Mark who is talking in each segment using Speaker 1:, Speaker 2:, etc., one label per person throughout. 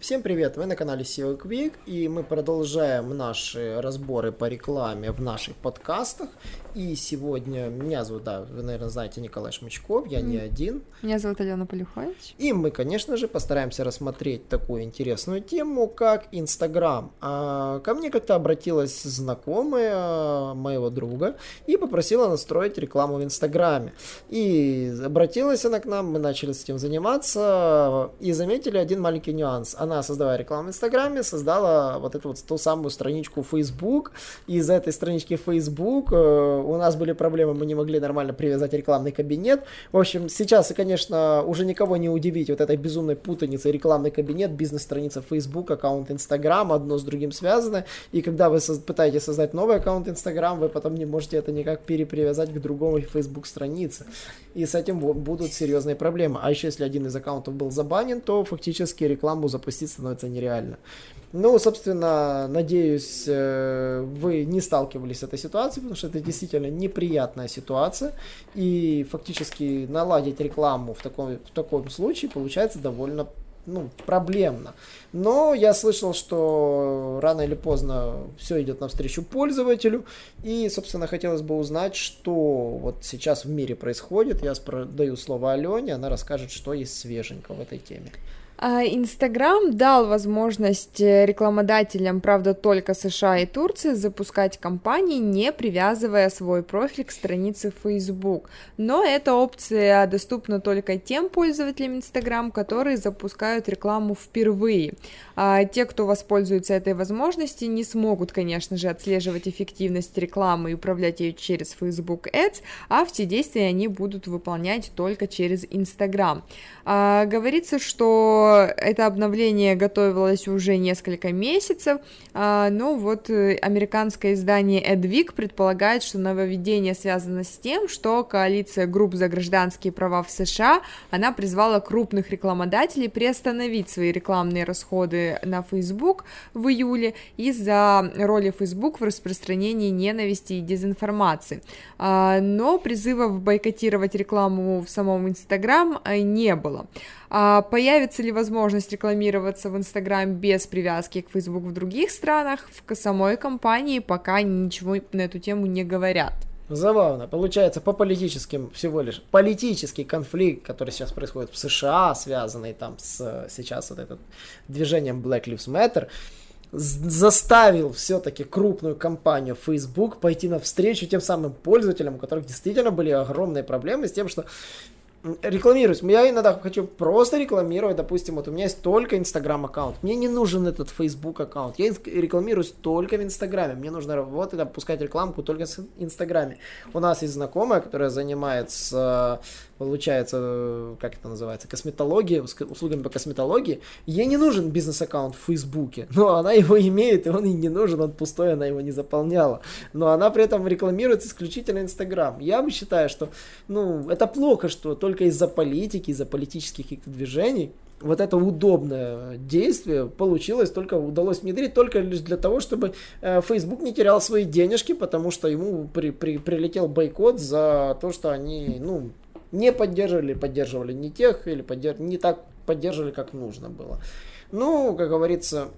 Speaker 1: Всем привет! Вы на канале SEO Quick и мы продолжаем наши разборы по рекламе в наших подкастах. И сегодня меня зовут, да, вы, наверное, знаете, Николай Шмычков, я не один.
Speaker 2: Меня зовут Алена Полюхович.
Speaker 1: И мы, конечно же, постараемся рассмотреть такую интересную тему, как Инстаграм. А, ко мне как-то обратилась знакомая моего друга и попросила настроить рекламу в Инстаграме. И обратилась она к нам, мы начали с этим заниматься и заметили один маленький нюанс. Она, создавая рекламу в Инстаграме, создала вот эту вот ту самую страничку Facebook. Из этой странички Facebook э, у нас были проблемы, мы не могли нормально привязать рекламный кабинет. В общем, сейчас, конечно, уже никого не удивить вот этой безумной путаницей рекламный кабинет, бизнес-страница Facebook, аккаунт Instagram, одно с другим связано. И когда вы пытаетесь создать новый аккаунт Instagram, вы потом не можете это никак перепривязать к другому Facebook странице. И с этим будут серьезные проблемы. А еще если один из аккаунтов был забанен, то фактически рекламу запустить становится нереально. Ну, собственно, надеюсь, э, вы не сталкивались с этой ситуацией, потому что это действительно неприятная ситуация. И фактически наладить рекламу в таком, в таком случае получается довольно ну, проблемно. Но я слышал, что рано или поздно все идет навстречу пользователю. И, собственно, хотелось бы узнать, что вот сейчас в мире происходит. Я даю слово Алене, она расскажет, что есть свеженького в этой теме.
Speaker 2: А, Инстаграм дал возможность э, рекламодателям, правда, только США и Турции, запускать кампании, не привязывая свой профиль к странице Facebook. Но эта опция доступна только тем пользователям Инстаграм, которые запускают рекламу впервые. А те, кто воспользуется этой возможностью, не смогут, конечно же, отслеживать эффективность рекламы и управлять ее через Facebook Ads, а все действия они будут выполнять только через Инстаграм. А, говорится, что это обновление готовилось уже несколько месяцев, а, но вот э, американское издание Edwick предполагает, что нововведение связано с тем, что коалиция групп за гражданские права в США, она призвала крупных рекламодателей приостановить свои рекламные расходы на Facebook в июле из-за роли Facebook в распространении ненависти и дезинформации. А, но призывов бойкотировать рекламу в самом Instagram э, не было. А появится ли возможность рекламироваться в Инстаграм без привязки к Facebook в других странах? В самой компании пока ничего на эту тему не говорят.
Speaker 1: Забавно. Получается, по политическим всего лишь политический конфликт, который сейчас происходит в США, связанный там с сейчас вот этим движением Black Lives Matter, заставил все-таки крупную компанию Facebook пойти навстречу тем самым пользователям, у которых действительно были огромные проблемы с тем, что рекламируюсь. Я иногда хочу просто рекламировать, допустим, вот у меня есть только Инстаграм аккаунт. Мне не нужен этот Facebook аккаунт. Я рекламируюсь только в Инстаграме. Мне нужно работать, пускать рекламку только в Инстаграме. У нас есть знакомая, которая занимается получается, как это называется, косметология, услугами по косметологии, ей не нужен бизнес-аккаунт в Фейсбуке, но она его имеет, и он ей не нужен, он пустой, она его не заполняла. Но она при этом рекламирует исключительно Инстаграм. Я бы считаю, что, ну, это плохо, что только из-за политики, из-за политических движений вот это удобное действие получилось, только удалось внедрить только лишь для того, чтобы э, Facebook не терял свои денежки, потому что ему при, при, прилетел бойкот за то, что они, ну, не поддерживали, поддерживали не тех, или поддерж... не так поддерживали, как нужно было. Ну, как говорится,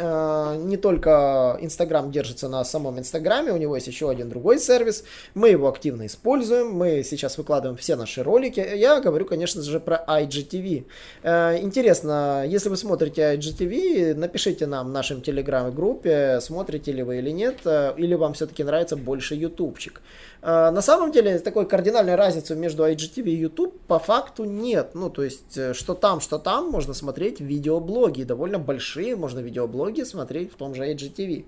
Speaker 1: не только Инстаграм держится на самом Инстаграме, у него есть еще один другой сервис. Мы его активно используем, мы сейчас выкладываем все наши ролики. Я говорю, конечно же, про IGTV. Э, интересно, если вы смотрите IGTV, напишите нам в нашем телеграм-группе, смотрите ли вы или нет, э, или вам все-таки нравится больше ютубчик. На самом деле, такой кардинальной разницы между IGTV и YouTube по факту нет. Ну, то есть, что там, что там, можно смотреть видеоблоги, довольно большие, можно видеоблоги технологии смотреть в том же IGTV.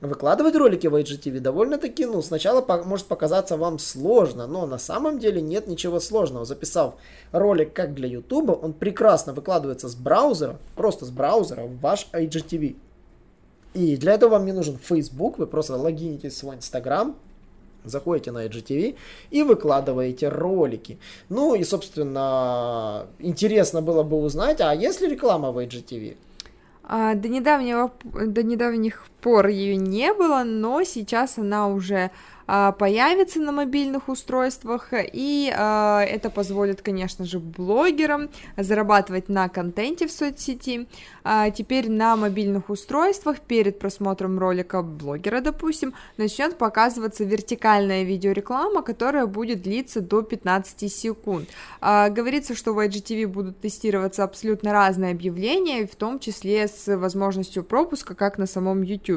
Speaker 1: Выкладывать ролики в IGTV довольно-таки, ну, сначала по- может показаться вам сложно, но на самом деле нет ничего сложного. Записав ролик как для YouTube, он прекрасно выкладывается с браузера, просто с браузера в ваш IGTV. И для этого вам не нужен Facebook, вы просто логинитесь в свой Instagram, Заходите на IGTV и выкладываете ролики. Ну и, собственно, интересно было бы узнать, а есть ли реклама в IGTV?
Speaker 2: А, до, недавнего, до недавних пор ее не было, но сейчас она уже а, появится на мобильных устройствах, и а, это позволит, конечно же, блогерам зарабатывать на контенте в соцсети. А, теперь на мобильных устройствах перед просмотром ролика блогера, допустим, начнет показываться вертикальная видеореклама, которая будет длиться до 15 секунд. Говорится, что в IGTV будут тестироваться абсолютно разные объявления, в том числе с возможностью пропуска, как на самом YouTube.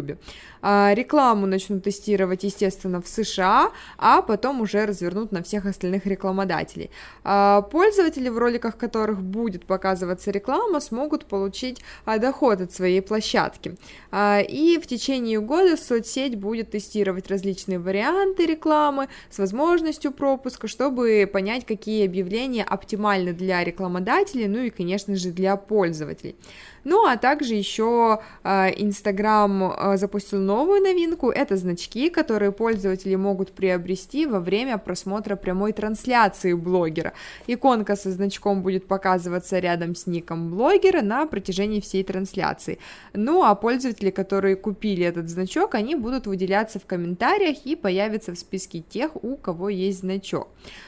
Speaker 2: Рекламу начнут тестировать, естественно, в США, а потом уже развернут на всех остальных рекламодателей. А, пользователи, в роликах которых будет показываться реклама, смогут получить а, доход от своей площадки. А, и в течение года соцсеть будет тестировать различные варианты рекламы с возможностью пропуска, чтобы понять, какие объявления оптимальны для рекламодателей, ну и, конечно же, для пользователей. Ну, а также еще Инстаграм запустил новую новинку, это значки, которые пользователи могут приобрести во время просмотра прямой трансляции блогера. Иконка со значком будет показываться рядом с ником блогера на протяжении всей трансляции. Ну а пользователи, которые купили этот значок, они будут выделяться в комментариях и появятся в списке тех, у кого есть значок.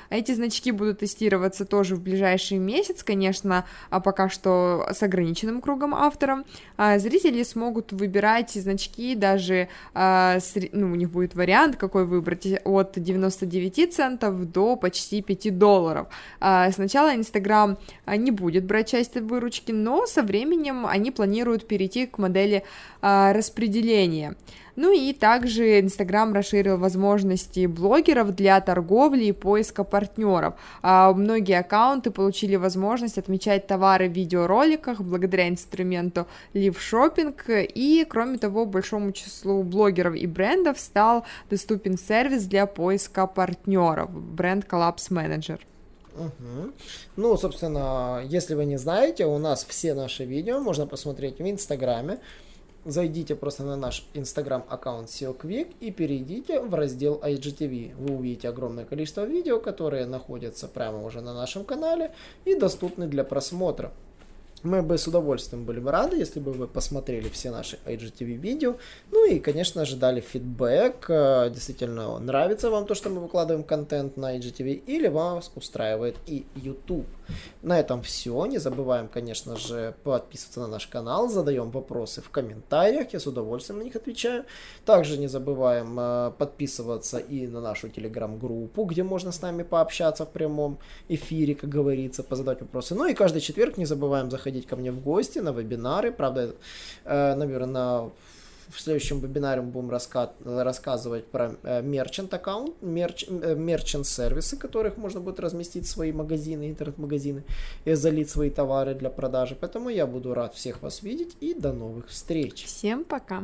Speaker 2: Эти значки будут тестироваться тоже в ближайший месяц, конечно, а пока что с ограниченным кругом авторов. А зрители смогут выбирать значки даже, а, ну, у них будет вариант, какой выбрать, от 99 центов до почти 5 долларов. А, сначала Инстаграм не будет брать часть выручки, но со временем они планируют перейти к модели распределения. Ну и также Инстаграм расширил возможности блогеров для торговли и поиска партнеров. А многие аккаунты получили возможность отмечать товары в видеороликах благодаря инструменту Live Shopping, и кроме того, большому числу блогеров и брендов стал доступен сервис для поиска партнеров, бренд Collapse Manager.
Speaker 1: Угу. Ну, собственно, если вы не знаете, у нас все наши видео можно посмотреть в Инстаграме зайдите просто на наш инстаграм аккаунт SEO Quick и перейдите в раздел IGTV. Вы увидите огромное количество видео, которые находятся прямо уже на нашем канале и доступны для просмотра. Мы бы с удовольствием были бы рады, если бы вы посмотрели все наши IGTV видео. Ну и, конечно же, дали фидбэк. Э, действительно, нравится вам то, что мы выкладываем контент на IGTV или вас устраивает и YouTube. На этом все. Не забываем, конечно же, подписываться на наш канал, задаем вопросы в комментариях, я с удовольствием на них отвечаю. Также не забываем э, подписываться и на нашу телеграм-группу, где можно с нами пообщаться в прямом эфире, как говорится, позадать вопросы. Ну и каждый четверг не забываем заходить ко мне в гости на вебинары. Правда, э, наверное, на в следующем вебинаре мы будем рассказывать про мерчант аккаунт, мерчант сервисы, которых можно будет разместить свои магазины, интернет-магазины и залить свои товары для продажи. Поэтому я буду рад всех вас видеть и до новых встреч.
Speaker 2: Всем пока.